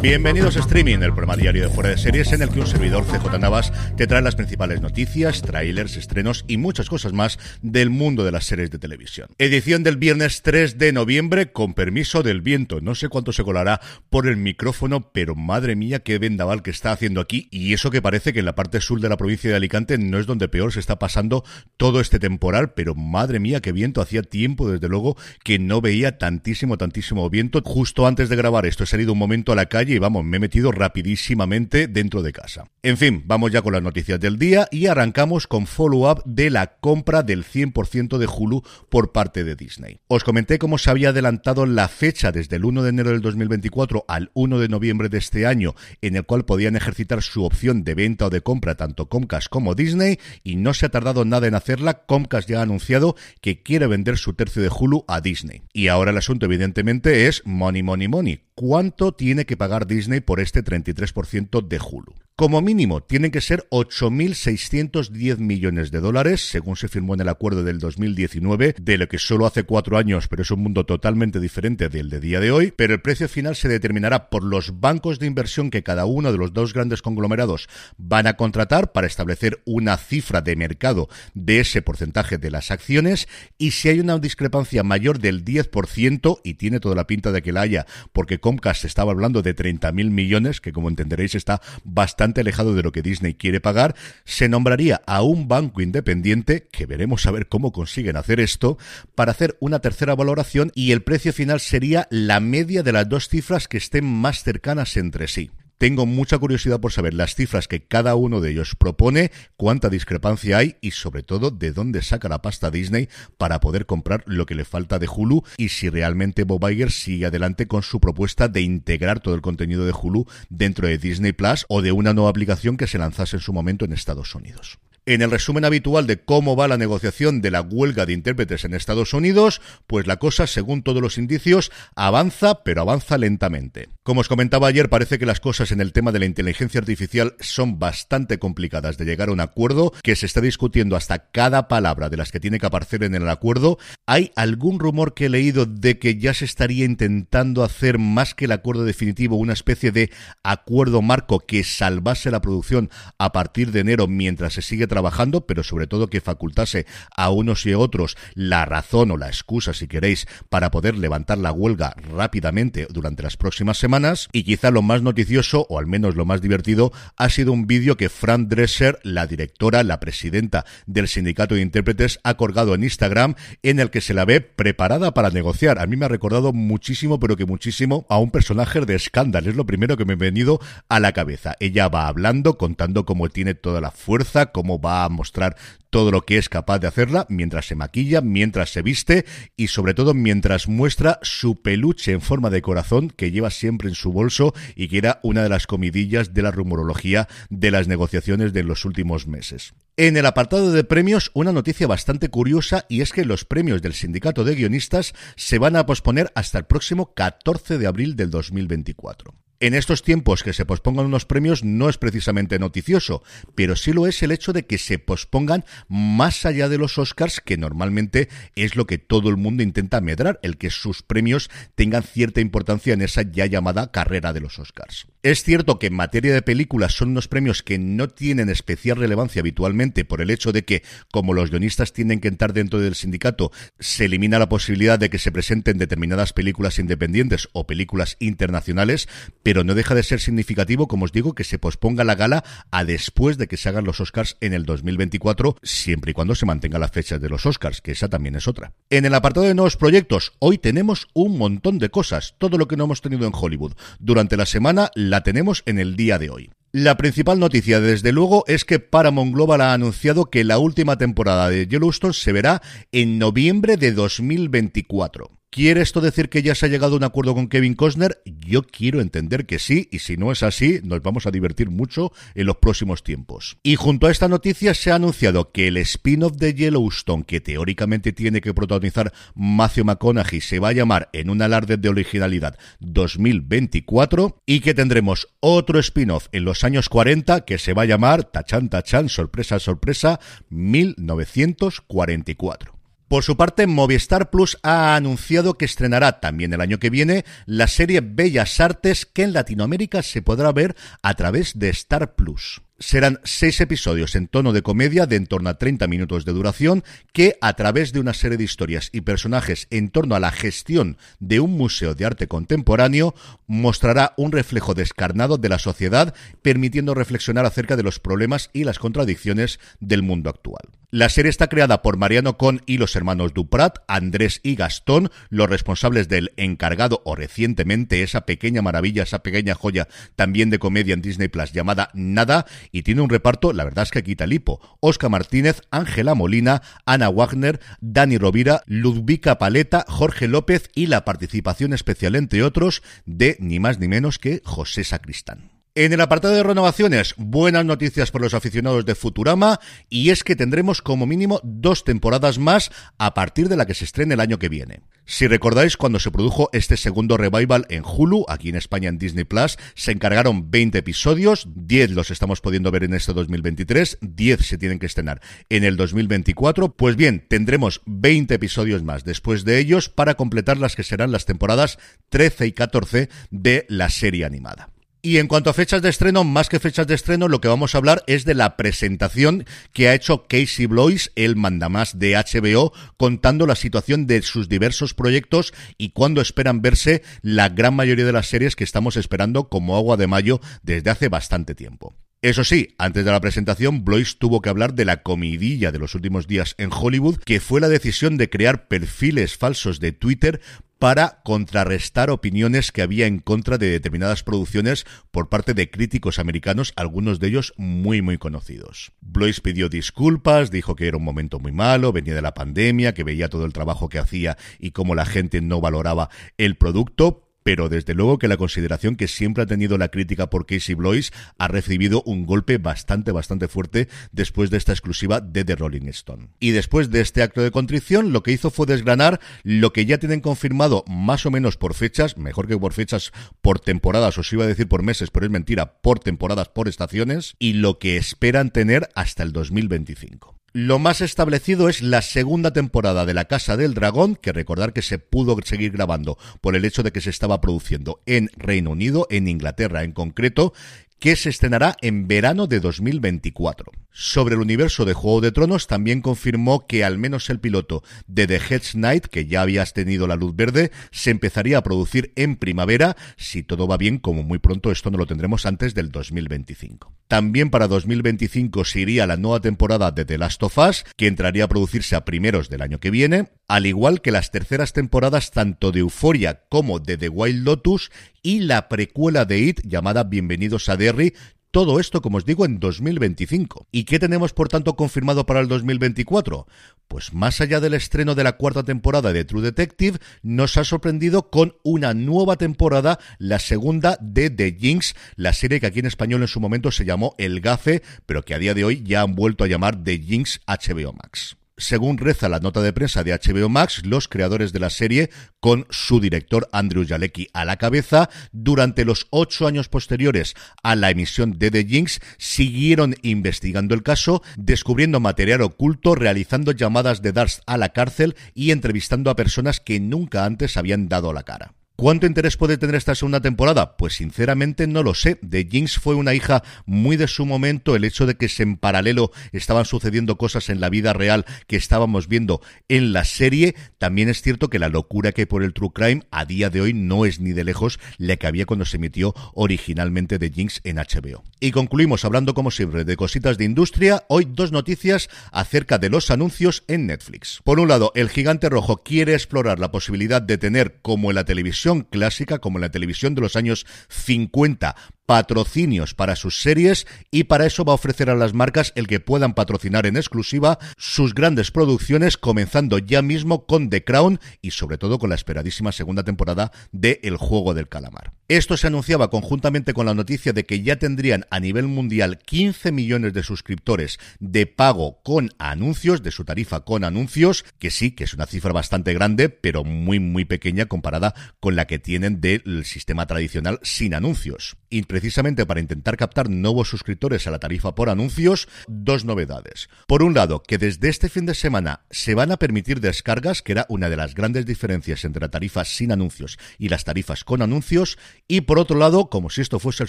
Bienvenidos a Streaming, el programa diario de Fuera de Series en el que un servidor CJ Navas te trae las principales noticias, trailers, estrenos y muchas cosas más del mundo de las series de televisión. Edición del viernes 3 de noviembre con permiso del viento. No sé cuánto se colará por el micrófono, pero madre mía qué vendaval que está haciendo aquí y eso que parece que en la parte sur de la provincia de Alicante no es donde peor se está pasando todo este temporal, pero madre mía qué viento. Hacía tiempo desde luego que no veía tantísimo, tantísimo viento. Justo antes de grabar esto he salido un momento a la calle y vamos, me he metido rapidísimamente dentro de casa. En fin, vamos ya con las noticias del día y arrancamos con follow-up de la compra del 100% de Hulu por parte de Disney. Os comenté cómo se había adelantado la fecha desde el 1 de enero del 2024 al 1 de noviembre de este año, en el cual podían ejercitar su opción de venta o de compra tanto Comcast como Disney, y no se ha tardado nada en hacerla. Comcast ya ha anunciado que quiere vender su tercio de Hulu a Disney. Y ahora el asunto, evidentemente, es money, money, money. ¿Cuánto tiene que pagar Disney por este 33% de Hulu? Como mínimo, tienen que ser 8.610 millones de dólares, según se firmó en el acuerdo del 2019, de lo que solo hace cuatro años, pero es un mundo totalmente diferente del de día de hoy. Pero el precio final se determinará por los bancos de inversión que cada uno de los dos grandes conglomerados van a contratar para establecer una cifra de mercado de ese porcentaje de las acciones. Y si hay una discrepancia mayor del 10%, y tiene toda la pinta de que la haya, porque Comcast estaba hablando de 30.000 millones, que como entenderéis está bastante alejado de lo que Disney quiere pagar, se nombraría a un banco independiente, que veremos a ver cómo consiguen hacer esto, para hacer una tercera valoración y el precio final sería la media de las dos cifras que estén más cercanas entre sí. Tengo mucha curiosidad por saber las cifras que cada uno de ellos propone, cuánta discrepancia hay y sobre todo de dónde saca la pasta Disney para poder comprar lo que le falta de Hulu y si realmente Bob Iger sigue adelante con su propuesta de integrar todo el contenido de Hulu dentro de Disney Plus o de una nueva aplicación que se lanzase en su momento en Estados Unidos. En el resumen habitual de cómo va la negociación de la huelga de intérpretes en Estados Unidos, pues la cosa, según todos los indicios, avanza, pero avanza lentamente. Como os comentaba ayer, parece que las cosas en el tema de la inteligencia artificial son bastante complicadas de llegar a un acuerdo, que se está discutiendo hasta cada palabra de las que tiene que aparecer en el acuerdo. Hay algún rumor que he leído de que ya se estaría intentando hacer más que el acuerdo definitivo, una especie de acuerdo marco que salvase la producción a partir de enero mientras se sigue trabajando trabajando, pero sobre todo que facultase a unos y a otros la razón o la excusa, si queréis, para poder levantar la huelga rápidamente durante las próximas semanas. Y quizá lo más noticioso, o al menos lo más divertido, ha sido un vídeo que Fran Dresser, la directora, la presidenta del sindicato de intérpretes, ha colgado en Instagram, en el que se la ve preparada para negociar. A mí me ha recordado muchísimo, pero que muchísimo, a un personaje de escándalo. Es lo primero que me ha venido a la cabeza. Ella va hablando, contando cómo tiene toda la fuerza, cómo va va a mostrar todo lo que es capaz de hacerla mientras se maquilla, mientras se viste y sobre todo mientras muestra su peluche en forma de corazón que lleva siempre en su bolso y que era una de las comidillas de la rumorología de las negociaciones de los últimos meses. En el apartado de premios, una noticia bastante curiosa y es que los premios del sindicato de guionistas se van a posponer hasta el próximo 14 de abril del 2024. En estos tiempos que se pospongan unos premios no es precisamente noticioso, pero sí lo es el hecho de que se pospongan más allá de los Oscars, que normalmente es lo que todo el mundo intenta medrar, el que sus premios tengan cierta importancia en esa ya llamada carrera de los Oscars. Es cierto que en materia de películas son unos premios que no tienen especial relevancia habitualmente por el hecho de que, como los guionistas tienen que entrar dentro del sindicato, se elimina la posibilidad de que se presenten determinadas películas independientes o películas internacionales, pero no deja de ser significativo, como os digo, que se posponga la gala a después de que se hagan los Oscars en el 2024, siempre y cuando se mantenga la fecha de los Oscars, que esa también es otra. En el apartado de nuevos proyectos, hoy tenemos un montón de cosas, todo lo que no hemos tenido en Hollywood. Durante la semana la tenemos en el día de hoy. La principal noticia, desde luego, es que Paramount Global ha anunciado que la última temporada de Yellowstone se verá en noviembre de 2024. ¿Quiere esto decir que ya se ha llegado a un acuerdo con Kevin Costner? Yo quiero entender que sí, y si no es así, nos vamos a divertir mucho en los próximos tiempos. Y junto a esta noticia se ha anunciado que el spin-off de Yellowstone, que teóricamente tiene que protagonizar Matthew McConaughey, se va a llamar en un alarde de originalidad 2024, y que tendremos otro spin-off en los años 40 que se va a llamar, tachan tachan, sorpresa sorpresa, 1944. Por su parte, Movistar Plus ha anunciado que estrenará también el año que viene la serie Bellas Artes que en Latinoamérica se podrá ver a través de Star Plus. Serán seis episodios en tono de comedia de en torno a 30 minutos de duración que, a través de una serie de historias y personajes en torno a la gestión de un museo de arte contemporáneo, mostrará un reflejo descarnado de la sociedad, permitiendo reflexionar acerca de los problemas y las contradicciones del mundo actual. La serie está creada por Mariano Con y los hermanos Duprat, Andrés y Gastón, los responsables del encargado o recientemente esa pequeña maravilla, esa pequeña joya también de comedia en Disney Plus llamada Nada, y tiene un reparto, la verdad es que quita lipo. Oscar Martínez, Ángela Molina, Ana Wagner, Dani Rovira, Ludvika Paleta, Jorge López y la participación especial, entre otros, de ni más ni menos que José Sacristán. En el apartado de renovaciones, buenas noticias por los aficionados de Futurama y es que tendremos como mínimo dos temporadas más a partir de la que se estrene el año que viene. Si recordáis, cuando se produjo este segundo revival en Hulu, aquí en España en Disney Plus, se encargaron 20 episodios, 10 los estamos pudiendo ver en este 2023, 10 se tienen que estrenar en el 2024. Pues bien, tendremos 20 episodios más después de ellos para completar las que serán las temporadas 13 y 14 de la serie animada. Y en cuanto a fechas de estreno, más que fechas de estreno, lo que vamos a hablar es de la presentación que ha hecho Casey Blois, el mandamás de HBO, contando la situación de sus diversos proyectos y cuándo esperan verse la gran mayoría de las series que estamos esperando como agua de mayo desde hace bastante tiempo. Eso sí, antes de la presentación, Blois tuvo que hablar de la comidilla de los últimos días en Hollywood, que fue la decisión de crear perfiles falsos de Twitter para contrarrestar opiniones que había en contra de determinadas producciones por parte de críticos americanos, algunos de ellos muy muy conocidos. Blois pidió disculpas, dijo que era un momento muy malo, venía de la pandemia, que veía todo el trabajo que hacía y cómo la gente no valoraba el producto, pero desde luego que la consideración que siempre ha tenido la crítica por Casey Blois ha recibido un golpe bastante, bastante fuerte después de esta exclusiva de The Rolling Stone. Y después de este acto de contrición, lo que hizo fue desgranar lo que ya tienen confirmado más o menos por fechas, mejor que por fechas, por temporadas, os iba a decir por meses, pero es mentira, por temporadas, por estaciones, y lo que esperan tener hasta el 2025. Lo más establecido es la segunda temporada de La Casa del Dragón, que recordar que se pudo seguir grabando por el hecho de que se estaba produciendo en Reino Unido, en Inglaterra en concreto, que se estrenará en verano de 2024. Sobre el universo de Juego de Tronos también confirmó que al menos el piloto de The Hedge Knight, que ya habías tenido la luz verde, se empezaría a producir en primavera, si todo va bien, como muy pronto esto no lo tendremos antes del 2025. También para 2025 se iría la nueva temporada de The Last of Us, que entraría a producirse a primeros del año que viene, al igual que las terceras temporadas tanto de Euphoria como de The Wild Lotus y la precuela de It llamada Bienvenidos a Derry, todo esto, como os digo, en 2025. ¿Y qué tenemos, por tanto, confirmado para el 2024? Pues más allá del estreno de la cuarta temporada de True Detective, nos ha sorprendido con una nueva temporada, la segunda de The Jinx, la serie que aquí en español en su momento se llamó El Gafe, pero que a día de hoy ya han vuelto a llamar The Jinx HBO Max. Según reza la nota de prensa de HBO Max, los creadores de la serie, con su director Andrew Jalecki a la cabeza, durante los ocho años posteriores a la emisión de The Jinx, siguieron investigando el caso, descubriendo material oculto, realizando llamadas de Darst a la cárcel y entrevistando a personas que nunca antes habían dado la cara. ¿Cuánto interés puede tener esta segunda temporada? Pues sinceramente no lo sé. The Jinx fue una hija muy de su momento. El hecho de que en paralelo estaban sucediendo cosas en la vida real que estábamos viendo en la serie, también es cierto que la locura que hay por el True Crime a día de hoy no es ni de lejos la que había cuando se emitió originalmente The Jinx en HBO. Y concluimos hablando como siempre de cositas de industria. Hoy dos noticias acerca de los anuncios en Netflix. Por un lado, el gigante rojo quiere explorar la posibilidad de tener como en la televisión clásica, como la televisión de los años 50, patrocinios para sus series y para eso va a ofrecer a las marcas el que puedan patrocinar en exclusiva sus grandes producciones, comenzando ya mismo con The Crown y sobre todo con la esperadísima segunda temporada de El Juego del Calamar. Esto se anunciaba conjuntamente con la noticia de que ya tendrían a nivel mundial 15 millones de suscriptores de pago con anuncios, de su tarifa con anuncios, que sí, que es una cifra bastante grande, pero muy muy pequeña comparada con la que tienen del sistema tradicional sin anuncios precisamente para intentar captar nuevos suscriptores a la tarifa por anuncios, dos novedades. Por un lado, que desde este fin de semana se van a permitir descargas, que era una de las grandes diferencias entre la tarifa sin anuncios y las tarifas con anuncios, y por otro lado, como si esto fuese el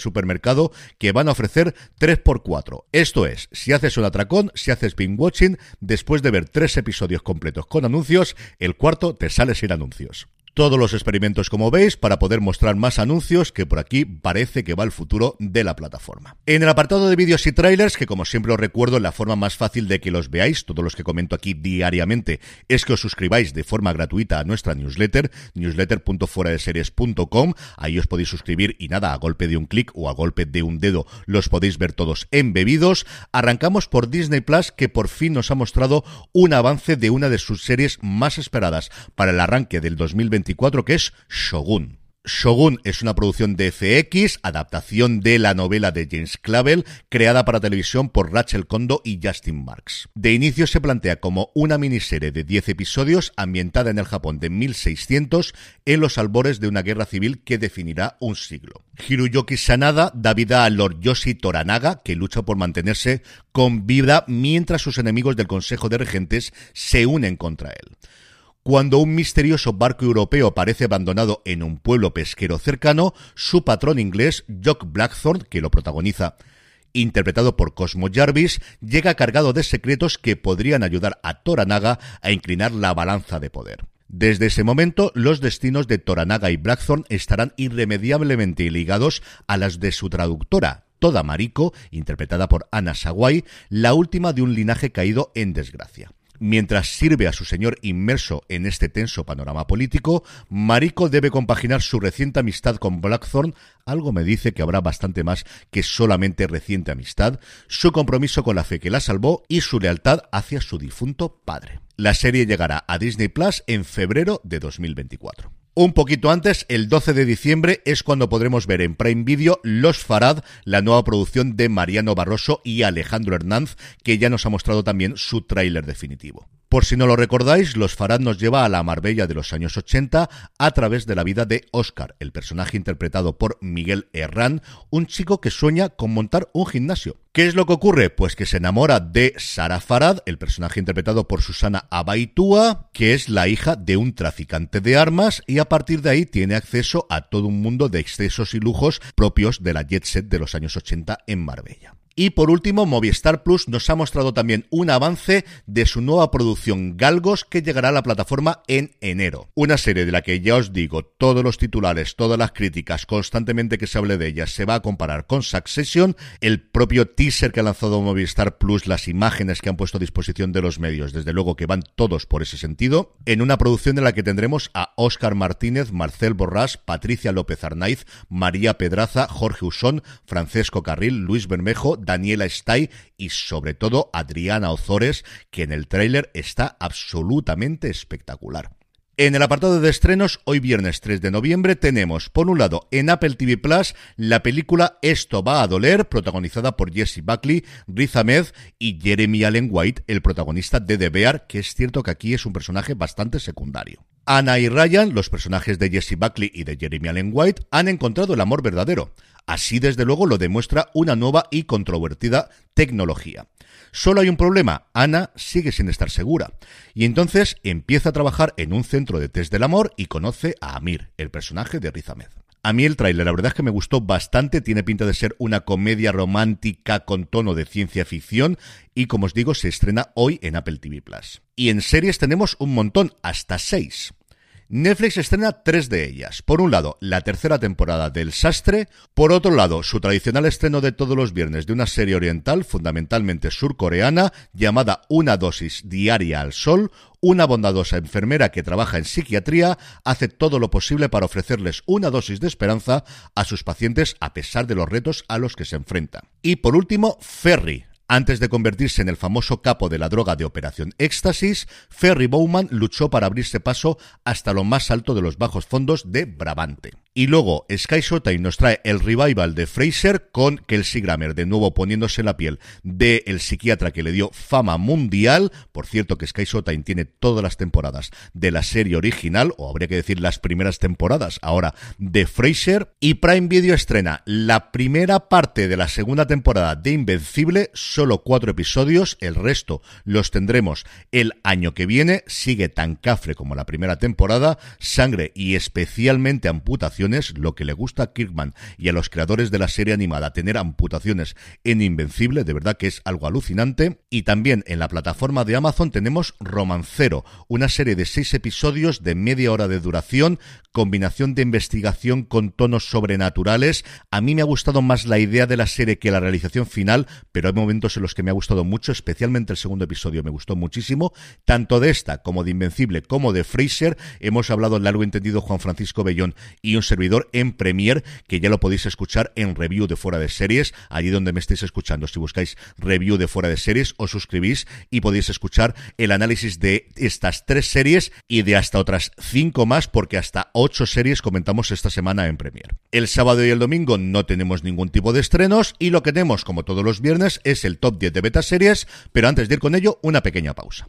supermercado, que van a ofrecer 3x4. Esto es, si haces un atracón, si haces binge watching, después de ver tres episodios completos con anuncios, el cuarto te sale sin anuncios todos los experimentos como veis para poder mostrar más anuncios que por aquí parece que va el futuro de la plataforma. En el apartado de vídeos y trailers, que como siempre os recuerdo, la forma más fácil de que los veáis, todos los que comento aquí diariamente, es que os suscribáis de forma gratuita a nuestra newsletter, newsletter.fueradeseries.com, ahí os podéis suscribir y nada, a golpe de un clic o a golpe de un dedo los podéis ver todos embebidos. Arrancamos por Disney Plus, que por fin nos ha mostrado un avance de una de sus series más esperadas para el arranque del 2021 que es Shogun. Shogun es una producción de FX, adaptación de la novela de James Clavel, creada para televisión por Rachel Kondo y Justin Marks. De inicio se plantea como una miniserie de 10 episodios ambientada en el Japón de 1600 en los albores de una guerra civil que definirá un siglo. Hiroyuki Sanada da vida a Lord Yoshi Toranaga, que lucha por mantenerse con vida mientras sus enemigos del Consejo de Regentes se unen contra él cuando un misterioso barco europeo parece abandonado en un pueblo pesquero cercano, su patrón inglés, Jock Blackthorne, que lo protagoniza interpretado por Cosmo Jarvis, llega cargado de secretos que podrían ayudar a Toranaga a inclinar la balanza de poder. Desde ese momento, los destinos de Toranaga y Blackthorne estarán irremediablemente ligados a las de su traductora, Toda Mariko, interpretada por Anna Sawai, la última de un linaje caído en desgracia. Mientras sirve a su señor inmerso en este tenso panorama político, Mariko debe compaginar su reciente amistad con Blackthorn, algo me dice que habrá bastante más que solamente reciente amistad, su compromiso con la fe que la salvó y su lealtad hacia su difunto padre. La serie llegará a Disney Plus en febrero de 2024. Un poquito antes, el 12 de diciembre, es cuando podremos ver en Prime Video Los Farad, la nueva producción de Mariano Barroso y Alejandro Hernández, que ya nos ha mostrado también su tráiler definitivo. Por si no lo recordáis, Los Farad nos lleva a la Marbella de los años 80 a través de la vida de Oscar, el personaje interpretado por Miguel Herrán, un chico que sueña con montar un gimnasio. ¿Qué es lo que ocurre? Pues que se enamora de Sara Farad, el personaje interpretado por Susana Abaitua, que es la hija de un traficante de armas y a partir de ahí tiene acceso a todo un mundo de excesos y lujos propios de la jet set de los años 80 en Marbella. Y por último, Movistar Plus nos ha mostrado también un avance de su nueva producción Galgos que llegará a la plataforma en enero. Una serie de la que ya os digo, todos los titulares, todas las críticas, constantemente que se hable de ella, se va a comparar con Succession. El propio teaser que ha lanzado Movistar Plus, las imágenes que han puesto a disposición de los medios, desde luego que van todos por ese sentido. En una producción en la que tendremos a Óscar Martínez, Marcel Borrás, Patricia López Arnaiz, María Pedraza, Jorge Usón, Francesco Carril, Luis Bermejo, Daniela Stay y sobre todo Adriana Ozores, que en el tráiler está absolutamente espectacular. En el apartado de estrenos, hoy viernes 3 de noviembre, tenemos, por un lado, en Apple TV Plus, la película Esto va a doler, protagonizada por Jesse Buckley, Riz Ahmed y Jeremy Allen White, el protagonista de The Bear, que es cierto que aquí es un personaje bastante secundario. Anna y Ryan, los personajes de Jesse Buckley y de Jeremy Allen White, han encontrado el amor verdadero Así desde luego lo demuestra una nueva y controvertida tecnología. Solo hay un problema, Ana sigue sin estar segura. Y entonces empieza a trabajar en un centro de test del amor y conoce a Amir, el personaje de Riz Ahmed. A mí el tráiler, la verdad es que me gustó bastante, tiene pinta de ser una comedia romántica con tono de ciencia ficción y como os digo, se estrena hoy en Apple TV Plus. Y en series tenemos un montón, hasta seis. Netflix estrena tres de ellas. Por un lado, la tercera temporada del Sastre. Por otro lado, su tradicional estreno de todos los viernes de una serie oriental, fundamentalmente surcoreana, llamada Una dosis diaria al sol. Una bondadosa enfermera que trabaja en psiquiatría hace todo lo posible para ofrecerles una dosis de esperanza a sus pacientes a pesar de los retos a los que se enfrenta. Y por último, Ferry, antes de convertirse en el famoso capo de la droga de Operación Éxtasis, Ferry Bowman luchó para abrirse paso hasta lo más alto de los bajos fondos de Brabante. Y luego Sky Showtime nos trae el revival de Fraser con Kelsey Grammer de nuevo poniéndose la piel de el psiquiatra que le dio fama mundial. Por cierto que Sky Showtime tiene todas las temporadas de la serie original, o habría que decir las primeras temporadas ahora de Fraser. Y Prime Video estrena la primera parte de la segunda temporada de Invencible, solo cuatro episodios, el resto los tendremos el año que viene. Sigue tan cafre como la primera temporada, sangre y especialmente amputación lo que le gusta a Kirkman y a los creadores de la serie animada, tener amputaciones en Invencible, de verdad que es algo alucinante. Y también en la plataforma de Amazon tenemos Romancero, una serie de seis episodios de media hora de duración, combinación de investigación con tonos sobrenaturales. A mí me ha gustado más la idea de la serie que la realización final, pero hay momentos en los que me ha gustado mucho, especialmente el segundo episodio me gustó muchísimo, tanto de esta como de Invencible como de Fraser. Hemos hablado en largo entendido Juan Francisco Bellón y un servidor en Premiere, que ya lo podéis escuchar en review de fuera de series, allí donde me estéis escuchando. Si buscáis review de fuera de series, os suscribís y podéis escuchar el análisis de estas tres series y de hasta otras cinco más, porque hasta ocho series comentamos esta semana en Premiere. El sábado y el domingo no tenemos ningún tipo de estrenos y lo que tenemos, como todos los viernes, es el top 10 de beta series, pero antes de ir con ello, una pequeña pausa.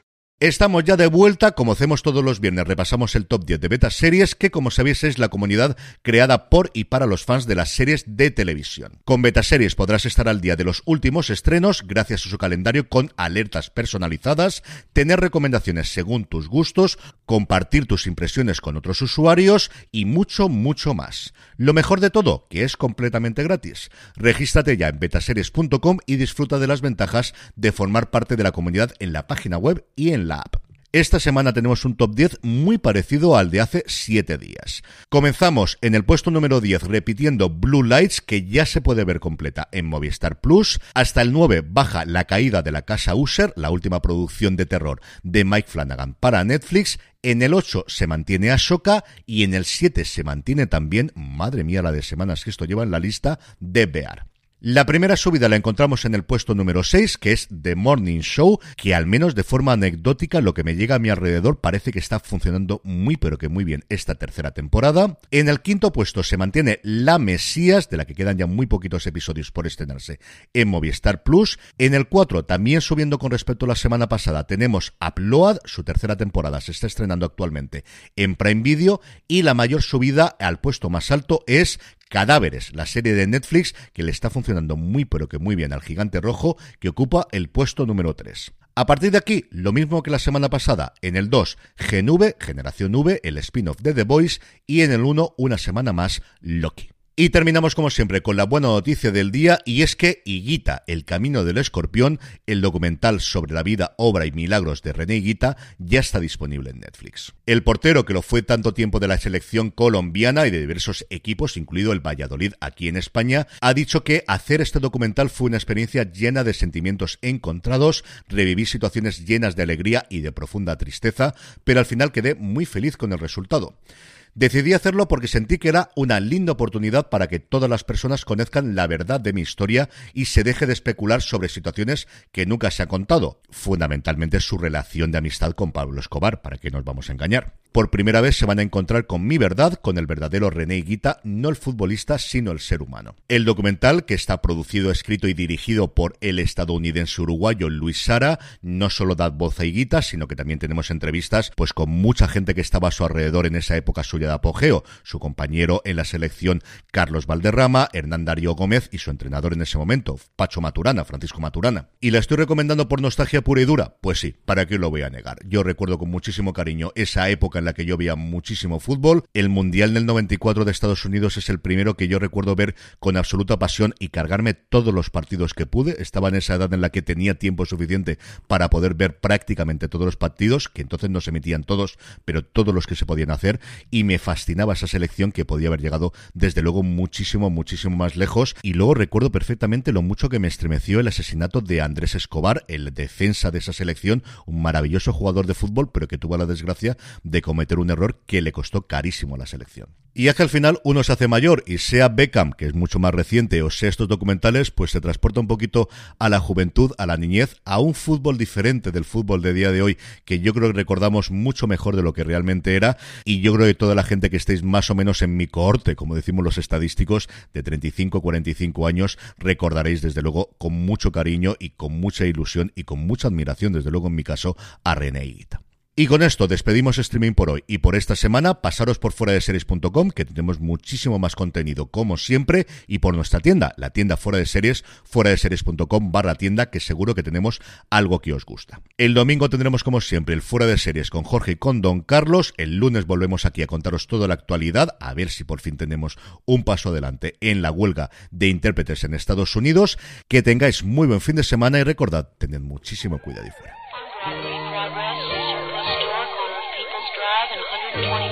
Estamos ya de vuelta, como hacemos todos los viernes, repasamos el top 10 de Beta Series, que como sabéis es la comunidad creada por y para los fans de las series de televisión. Con Beta Series podrás estar al día de los últimos estrenos, gracias a su calendario con alertas personalizadas, tener recomendaciones según tus gustos, compartir tus impresiones con otros usuarios y mucho, mucho más. Lo mejor de todo, que es completamente gratis. Regístrate ya en betaseries.com y disfruta de las ventajas de formar parte de la comunidad en la página web y en la Esta semana tenemos un top 10 muy parecido al de hace 7 días. Comenzamos en el puesto número 10 repitiendo Blue Lights, que ya se puede ver completa en Movistar Plus. Hasta el 9 baja La caída de la casa User, la última producción de terror de Mike Flanagan para Netflix. En el 8 se mantiene Ashoka y en el 7 se mantiene también, madre mía la de semanas que esto lleva en la lista, de Bear. La primera subida la encontramos en el puesto número 6, que es The Morning Show, que al menos de forma anecdótica lo que me llega a mi alrededor parece que está funcionando muy pero que muy bien esta tercera temporada. En el quinto puesto se mantiene La Mesías, de la que quedan ya muy poquitos episodios por estrenarse en Movistar Plus. En el 4, también subiendo con respecto a la semana pasada, tenemos Upload, su tercera temporada se está estrenando actualmente en Prime Video y la mayor subida al puesto más alto es Cadáveres, la serie de Netflix que le está funcionando muy pero que muy bien al gigante rojo que ocupa el puesto número 3. A partir de aquí, lo mismo que la semana pasada, en el 2, GNV, Generación V, el spin-off de The Voice, y en el 1, una semana más, Loki. Y terminamos como siempre con la buena noticia del día y es que Higuita, El Camino del Escorpión, el documental sobre la vida, obra y milagros de René Higuita, ya está disponible en Netflix. El portero que lo fue tanto tiempo de la selección colombiana y de diversos equipos, incluido el Valladolid aquí en España, ha dicho que hacer este documental fue una experiencia llena de sentimientos encontrados, reviví situaciones llenas de alegría y de profunda tristeza, pero al final quedé muy feliz con el resultado. Decidí hacerlo porque sentí que era una linda oportunidad para que todas las personas conozcan la verdad de mi historia y se deje de especular sobre situaciones que nunca se ha contado, fundamentalmente su relación de amistad con Pablo Escobar, para que nos vamos a engañar. Por primera vez se van a encontrar con mi verdad, con el verdadero René Guita, no el futbolista, sino el ser humano. El documental, que está producido, escrito y dirigido por el estadounidense uruguayo Luis Sara, no solo da voz a Higuita, sino que también tenemos entrevistas pues con mucha gente que estaba a su alrededor en esa época suya de apogeo, su compañero en la selección Carlos Valderrama, Hernán Darío Gómez y su entrenador en ese momento, Pacho Maturana, Francisco Maturana. ¿Y la estoy recomendando por nostalgia pura y dura? Pues sí, ¿para qué lo voy a negar? Yo recuerdo con muchísimo cariño esa época en la que yo veía muchísimo fútbol. El Mundial del 94 de Estados Unidos es el primero que yo recuerdo ver con absoluta pasión y cargarme todos los partidos que pude. Estaba en esa edad en la que tenía tiempo suficiente para poder ver prácticamente todos los partidos, que entonces no se emitían todos, pero todos los que se podían hacer, y me fascinaba esa selección que podía haber llegado desde luego muchísimo, muchísimo más lejos. Y luego recuerdo perfectamente lo mucho que me estremeció el asesinato de Andrés Escobar, el defensa de esa selección, un maravilloso jugador de fútbol, pero que tuvo la desgracia de cometer un error que le costó carísimo a la selección. Y es que al final uno se hace mayor y sea Beckham, que es mucho más reciente, o sea estos documentales, pues se transporta un poquito a la juventud, a la niñez, a un fútbol diferente del fútbol de día de hoy, que yo creo que recordamos mucho mejor de lo que realmente era. Y yo creo que toda la gente que estéis más o menos en mi cohorte, como decimos los estadísticos, de 35, 45 años, recordaréis desde luego con mucho cariño y con mucha ilusión y con mucha admiración, desde luego en mi caso, a René Higuita. Y con esto despedimos streaming por hoy y por esta semana. Pasaros por fuera de series.com que tenemos muchísimo más contenido como siempre y por nuestra tienda, la tienda fuera de series, fuera de series.com barra tienda que seguro que tenemos algo que os gusta. El domingo tendremos como siempre el fuera de series con Jorge y con Don Carlos. El lunes volvemos aquí a contaros toda la actualidad, a ver si por fin tenemos un paso adelante en la huelga de intérpretes en Estados Unidos. Que tengáis muy buen fin de semana y recordad, tened muchísimo cuidado y fuera. 2020.